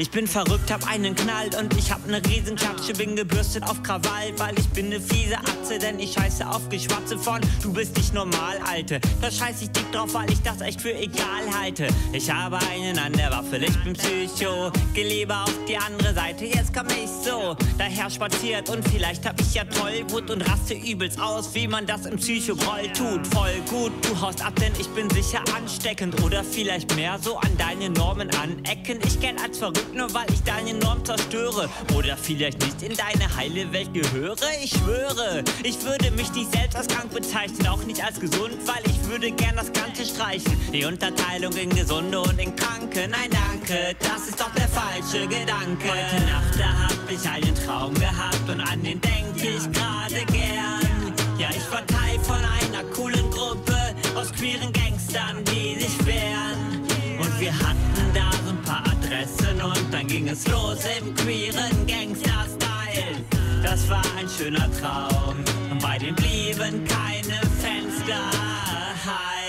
K: Ich bin verrückt, hab einen Knall und ich hab ne Riesenklatsche, bin gebürstet auf Krawall, weil ich bin ne fiese Atze, denn ich scheiße auf Geschwatze von Du bist nicht normal, Alte. Da scheiß ich dick drauf, weil ich das echt für egal halte. Ich habe einen an der Waffel, ich bin Psycho, geh lieber auf die andere Seite, jetzt komm ich so daher spaziert und vielleicht hab ich ja Tollwut und raste übelst aus, wie man das im Psychogroll tut. Voll gut, du haust ab, denn ich bin sicher ansteckend oder vielleicht mehr so an deine Normen anecken. Ich gern als verrückt, nur weil ich deine Norm zerstöre oder vielleicht nicht in deine heile Welt gehöre. Ich schwöre, ich würde mich nicht selbst als krank bezeichnen, auch nicht als gesund, weil ich würde gern das Ganze streichen. Die Unterteilung in Gesunde und in Kranke, nein danke, das ist doch der falsche Gedanke. Heute Nacht, da hab ich einen Traum gehabt und an den denk ich gerade gern. Ja, ich war Teil von einer coolen Gruppe aus queeren Gangstern, die sich wehren. Ging es los im queeren Gangster-Style. Das war ein schöner Traum und bei dem blieben keine Fenster.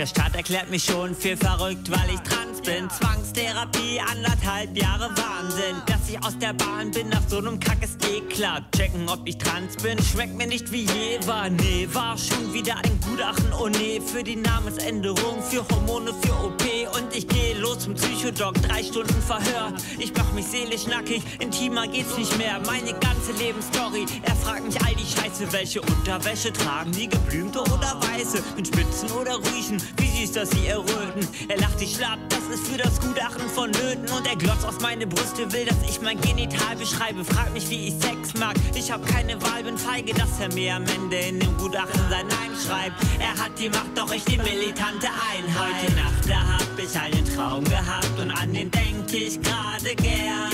K: Der Staat erklärt mich schon für verrückt, weil ich trans bin. Zwangstherapie, anderthalb Jahre Wahnsinn. Dass ich aus der Bahn bin, nach so einem Kack ist eh klar. Checken, ob ich trans bin, schmeckt mir nicht wie je war. Nee, war schon wieder ein Gutachten, oh nee, für die Namensänderung, für Hormone, für OP. Und ich gehe los zum Psychodoc, drei Stunden Verhör. Ich mach mich seelisch nackig, intimer geht's nicht mehr. Meine ganze Lebensstory, er fragt mich all die Scheiße, welche Unterwäsche tragen die, geblümte oder weiße, mit Spitzen oder Rüschen. Wie süß, dass sie erröten. Er lacht, ich schlapp, das ist für das Gutachten vonnöten. Und er glotzt auf meine Brüste, will, dass ich mein Genital beschreibe. Fragt mich, wie ich Sex mag. Ich hab keine Wahl, bin feige, dass er mir am Ende in dem Gutachten sein Nein schreibt. Er hat die Macht, doch ich die militante Einheit. Heute Nacht, da hab ich einen Traum gehabt und an den denk ich gerade gern.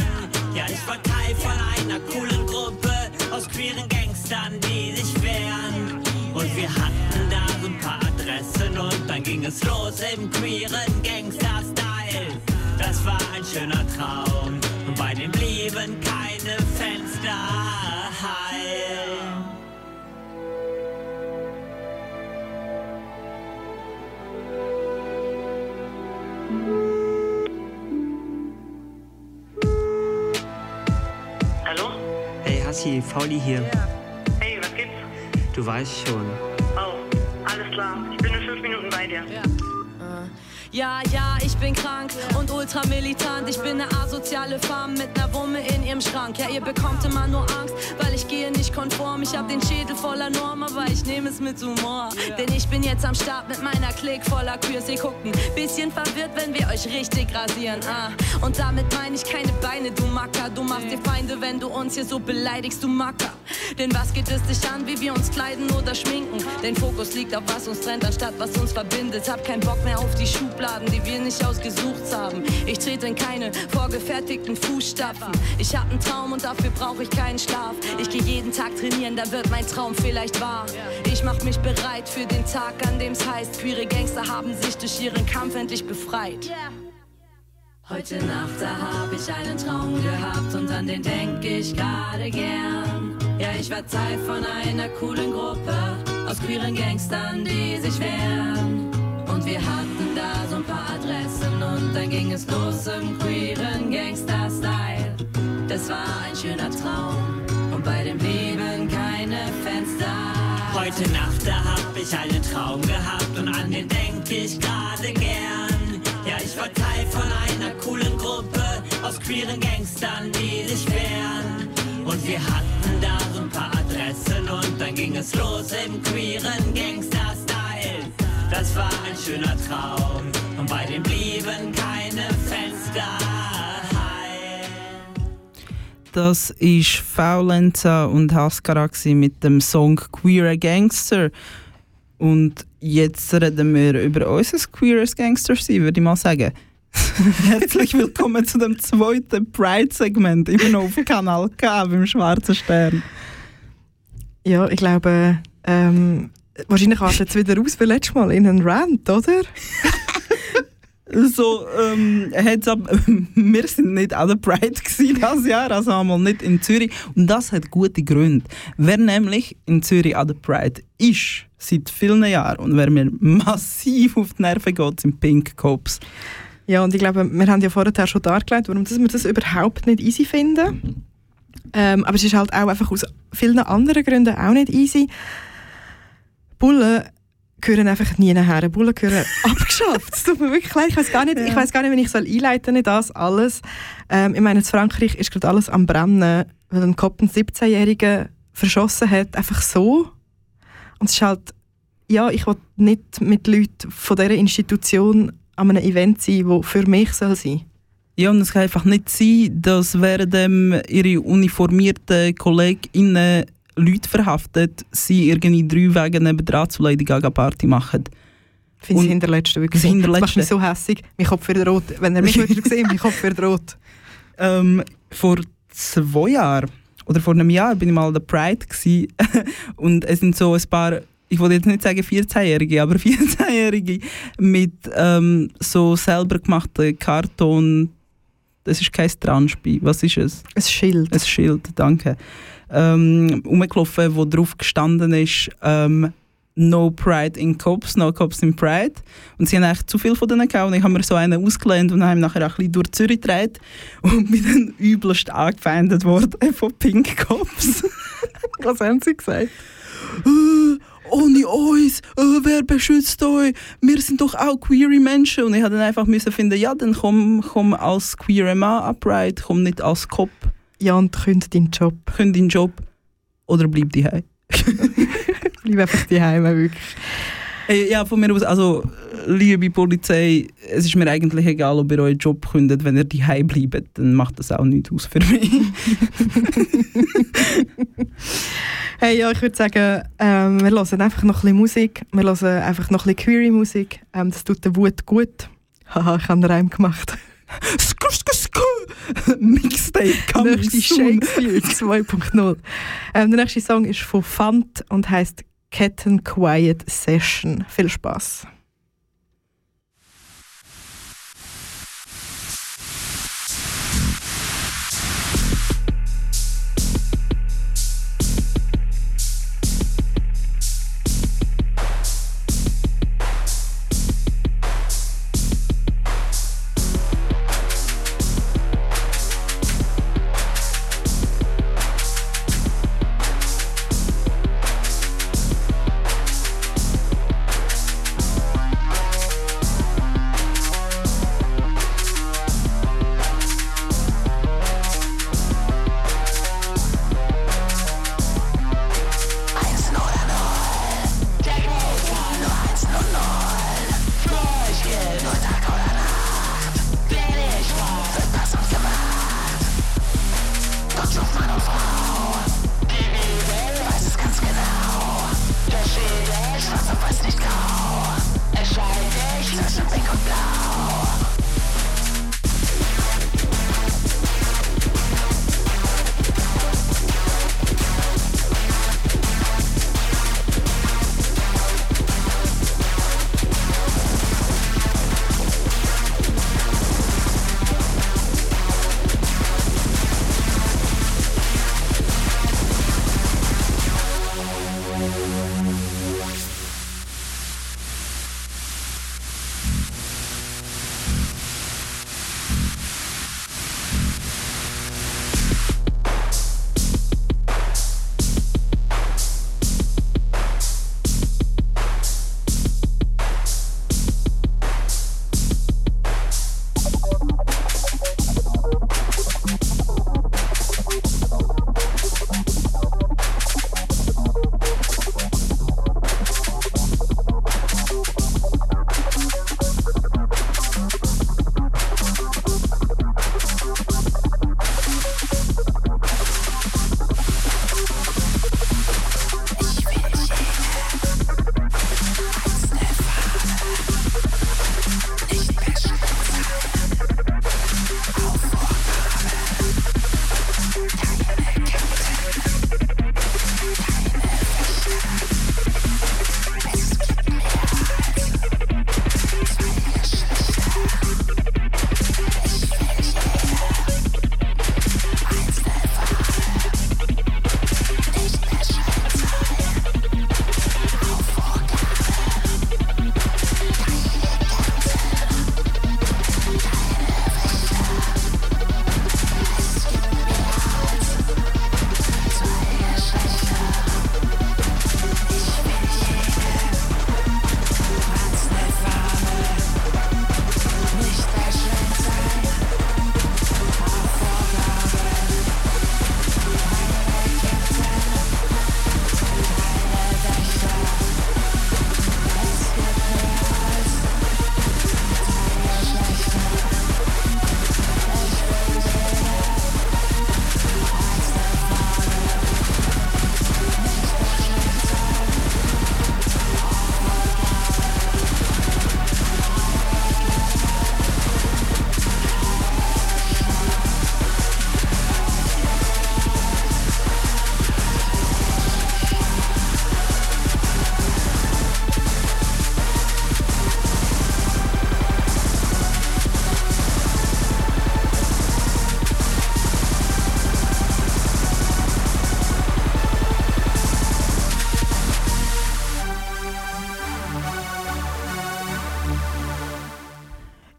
K: Ja, ich war Teil von einer coolen Gruppe aus queeren Gangstern, die sich wehren. Und wir hatten da so ein paar Adressen und dann ging es los im queeren Gangster-Style. Das war ein schöner Traum und bei dem blieben keine Fenster heil.
L: Hallo?
M: Hey Hassi, Fauli hier.
N: Gibt's?
M: Du weißt schon.
L: Oh, alles klar. Ich bin in fünf Minuten bei dir.
N: Ja, ja, ich bin krank und ultramilitant. Ich bin eine asoziale Femme mit ner Wumme in ihrem Schrank. Ja, ihr bekommt immer nur Angst, weil ich gehe nicht konform. Ich hab den Schädel voller Norm, aber ich nehme es mit Humor. Denn ich bin jetzt am Start mit meiner Klick voller Queers. Ihr guckt ein bisschen verwirrt, wenn wir euch richtig rasieren. Ah. Und damit meine ich keine Beine, du Macker. Du machst dir Feinde, wenn du uns hier so beleidigst, du Macker. Denn was geht es dich an, wie wir uns kleiden oder schminken? Denn Fokus liegt auf was uns trennt, anstatt was uns verbindet. Hab keinen Bock mehr auf die Schubladen, die wir nicht ausgesucht haben. Ich trete in keine vorgefertigten Fußstapfen. Ich hab einen Traum und dafür brauche ich keinen Schlaf. Ich gehe jeden Tag trainieren, da wird mein Traum vielleicht wahr. Ich mach mich bereit für den Tag, an dem's heißt, queere Gangster haben sich durch ihren Kampf endlich befreit. Heute Nacht, da hab ich einen Traum gehabt und an den denk ich gerade gern. Ja, ich war Teil von einer coolen Gruppe aus queeren Gangstern, die sich wehren. Und wir hatten ein paar Adressen und dann ging es los im queeren Gangster-Style. Das war ein schöner Traum und bei dem Leben keine Fenster. Heute
K: Nacht, da hab ich einen Traum gehabt und an den denk ich gerade gern. Ja, ich war Teil von einer coolen Gruppe aus queeren Gangstern, die sich wehren. Und wir hatten da so ein paar Adressen und dann ging es los im queeren Gangster-Style. Das war ein schöner Traum und bei dem blieben keine Fenster. heil.
B: Das ist Faulenza und Haskara mit dem Song Queer Gangster. Und jetzt reden wir über unser queeres Gangster sein, würde ich mal sagen. Herzlich willkommen zu dem zweiten Pride-Segment, immer noch auf Kanal K beim Schwarzen Stern.
C: Ja, ich glaube, ähm, wahrscheinlich artet es wieder aus wie letztes Mal in einen Rant, oder?
B: So, ähm, ab, wir sind nicht an der Pride dieses Jahr, also einmal nicht in Zürich. Und das hat gute Gründe. Wer nämlich in Zürich an der Pride ist, seit vielen Jahren, und wer mir massiv auf die Nerven geht, sind Pink Cops.
C: Ja, und ich glaube, wir haben ja vorher schon dargelegt, warum das wir das überhaupt nicht easy finden. Ähm, aber es ist halt auch einfach aus vielen anderen Gründen auch nicht easy. Bullen gehören einfach nie nachher. Bullen gehören abgeschafft. Es tut mir wirklich leid. Ich weiß gar nicht, ich weiß gar nicht, wie ich soll einleiten in das alles. Ähm, ich meine, in Frankreich ist gerade alles am brennen, weil ein Kopf einen 17-Jährigen verschossen hat, einfach so. Und es ist halt, ja, ich will nicht mit Leuten von dieser Institution an einem Event sein, wo für mich soll sein.
B: Ja, und es kann einfach nicht sein, dass während ihre uniformierten KollegInnen Leute verhaftet, sie irgendwie drei Wege nebendran zu Lady Gaga Party machen.
C: Ich finde das Hinterletzte wirklich. Das Hinterletzte. Das macht mich so hässig. Mein Kopf wird rot. Wenn er mich wieder sehen, mein Kopf wird rot.
B: Ähm, vor zwei Jahren oder vor einem Jahr bin ich mal der Pride und es sind so ein paar, ich wollte jetzt nicht sagen 14-Jährige, aber 14-Jährige mit ähm, so selber gemachten Karton. Das ist kein Strandspiel. Was ist es?
C: Ein Schild. Ein
B: Schild, danke. Ähm, rumgelaufen, wo drauf gestanden ist, ähm, No Pride in Cops, No Cops in Pride. Und sie haben eigentlich zu viel von denen gehabt. Und ich habe mir so einen ausgelehnt und habe ihn nachher auch ein bisschen durch Zürich gedreht und bin dann übelst angefeindet worden von Pink Cops.
C: Was haben sie gesagt?
B: «Äh, ohne uns, äh, wer beschützt euch? Wir sind doch auch queere Menschen. Und ich habe dann einfach müssen finden, ja, dann komm, komm als queere Mann an Pride, komm nicht als Cop.
C: Ja, und kündigt deinen Job.
B: Kündig deinen Job oder bleib daheim.
C: Bleib einfach daheim, wirklich.
B: Hey, ja, von mir aus, also, liebe Polizei, es ist mir eigentlich egal, ob ihr euren Job kündet, wenn ihr daheim bleibt, dann macht das auch nichts aus für mich.
C: Hey, ja, ich würde sagen, ähm, wir hören einfach noch ein bisschen Musik. Wir hören einfach noch ein bisschen Query-Musik. Ähm, das tut der Wut gut. Haha, ich habe einen Reim gemacht.
B: Skur, skur, skur. Mixtape Nächste soon. Shakespeare
C: 2.0. Ähm, der nächste Song ist von Fant und heißt Ketten Quiet Session. Viel Spaß.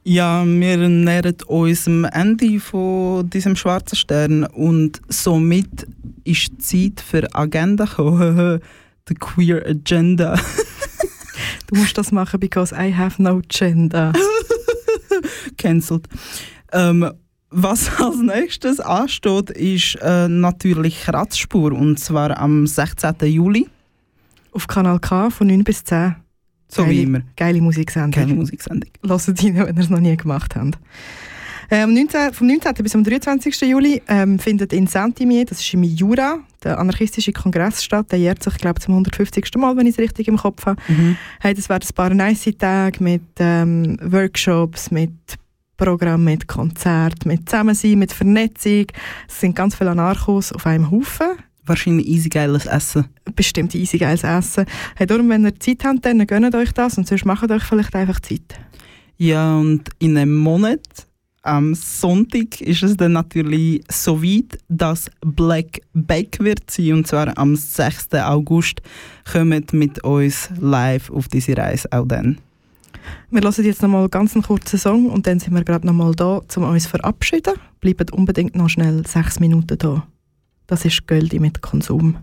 B: Ja, wir nähern uns am Ende von diesem schwarzen Stern und somit ist die Zeit für Agenda gekommen. The Queer Agenda.
C: Du musst das machen, because I have no gender.
B: Cancelled. Ähm, was als nächstes ansteht, ist äh, natürlich Kratzspur und zwar am 16. Juli.
C: Auf Kanal K von 9 bis 10.
B: So Geile- wie immer.
C: Geile Musiksendung. Geile
B: Musiksendung.
C: Hört rein, wenn ihr es noch nie gemacht habt. Äh, am 19, vom 19. bis am 23. Juli ähm, findet in Saint-Imier, das ist im Jura, der anarchistische Kongress statt. Der jährt sich, glaube zum 150. Mal, wenn ich es richtig im Kopf habe. Hey, das werden ein paar nice Tage mit ähm, Workshops, mit Programm, mit Konzert, mit Zusammensein, mit Vernetzung. Es sind ganz viele Anarchos auf einem Haufen.
B: Wahrscheinlich easy geiles Essen.
C: Bestimmt easy geiles Essen. Hey, darum, wenn ihr Zeit habt, dann gönnt euch das und sonst macht euch vielleicht einfach Zeit.
B: Ja, und in einem Monat, am Sonntag, ist es dann natürlich so weit, dass Black Back wird sein. Und zwar am 6. August. Kommt mit uns live auf diese Reise auch dann.
C: Wir hören jetzt noch mal ganz einen kurzen Song und dann sind wir gerade noch mal da, um uns zu verabschieden. Bleibt unbedingt noch schnell sechs Minuten da. Das ist Göldi mit Konsum.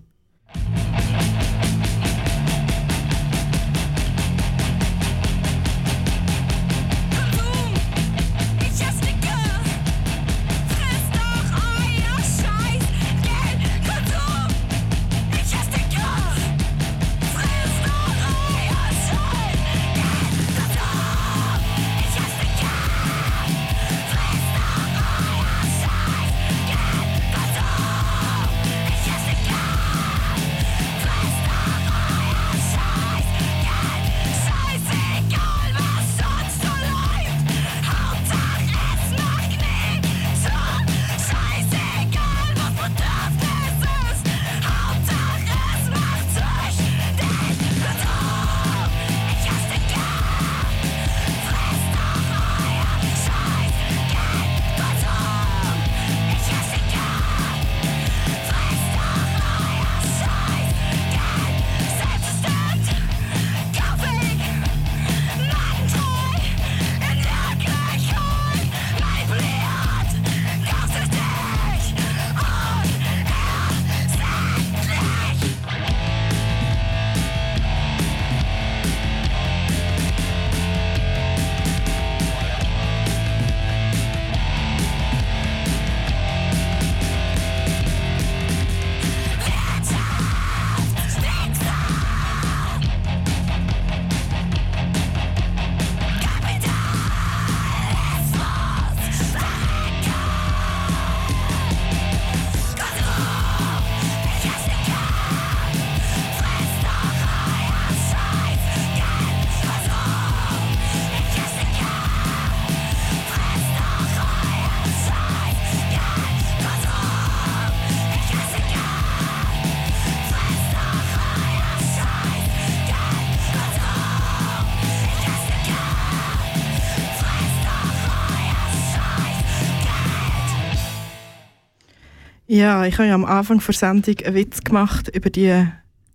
C: Ja, ich habe ja am Anfang der Sendung einen Witz gemacht über die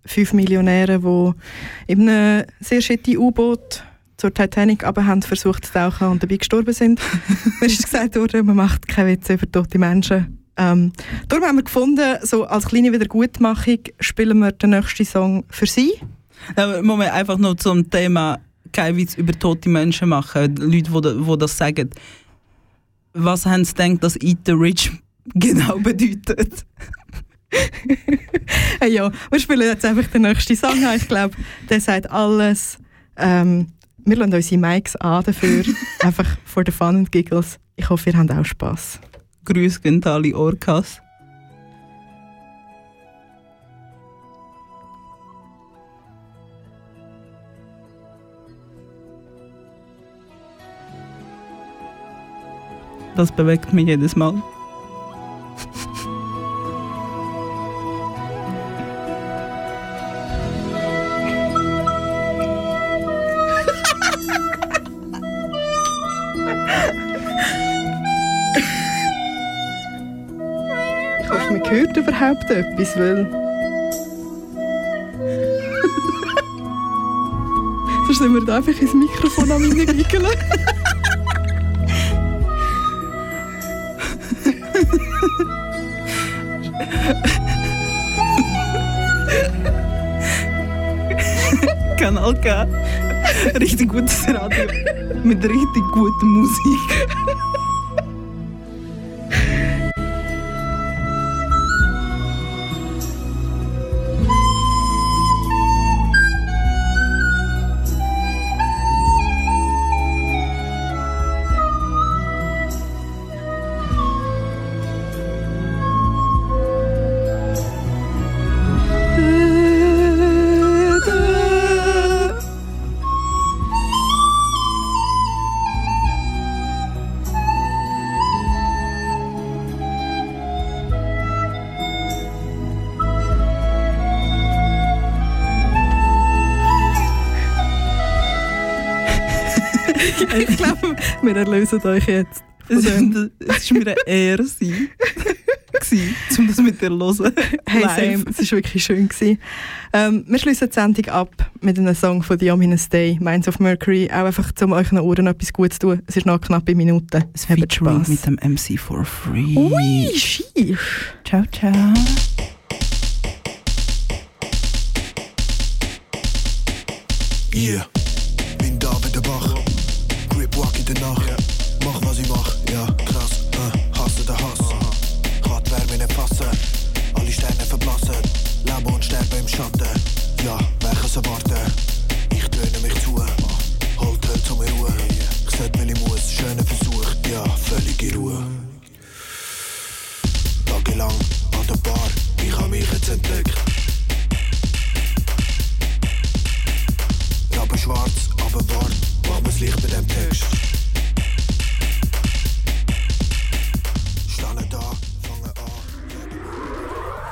C: fünf Millionäre, die in einem sehr shitty U-Boot zur Titanic aber haben versucht zu tauchen und dabei gestorben sind. Mir ist gesagt worden, man macht keine Witze über tote Menschen. Ähm, darum haben wir gefunden, so als kleine Wiedergutmachung spielen wir den nächsten Song für sie.
B: Aber Moment, einfach noch zum Thema kein Witz über tote Menschen machen. Leute, die das sagen. Was haben sie gedacht, dass Eat the Rich genau bedeutet?
C: Hey, ja, wir spielen jetzt einfach den nächsten Song an. Ich glaube, der sagt alles. Ähm, wir lassen unsere Mics an dafür. einfach for the fun and giggles. Ich hoffe, ihr habt auch Spass.
B: Grüß gehen alle Orcas. Das bewegt mich jedes Mal.
C: Ich hoffe, man hört überhaupt etwas, weil... Sonst sind wir da einfach ins Mikrofon am reingiggeln.
B: Kanal K. Richtig gutes Radio. Mit richtig guter Musik.
C: Wir erlösen euch jetzt. Es war
B: mir eine Ehre, gewesen, um das mit dir zu hören. Hey Live. Sam,
C: es war wirklich schön. Gewesen. Ähm, wir schließen die Sendung ab mit einem Song von The Ominous Day, Minds of Mercury, auch einfach, um euch den Ohren etwas Gutes zu tun. Es ist noch knappe Minuten. Das Habt Spass. mit
B: dem MC for free. Ui,
C: schief.
B: Ciao, ciao.
O: Yeah, Der Nacht. Mach was ich mach, ja, krass. Äh, hasse der Hass. Grad Wärme nicht fassen. Alle Sterne verblassen. Leben und sterben im Schatten. Ja, wer kann's erwarten? Ich dröhne mich zu. Holt Hölz um in Ruhe. Ich seh, weil ich muss. Schöner Versuch, ja, völlige Ruhe. Tagelang an der Bar. Ich hab mich jetzt entdeckt. Aber schwarz, aber wart, mach mir's Licht bei dem Text.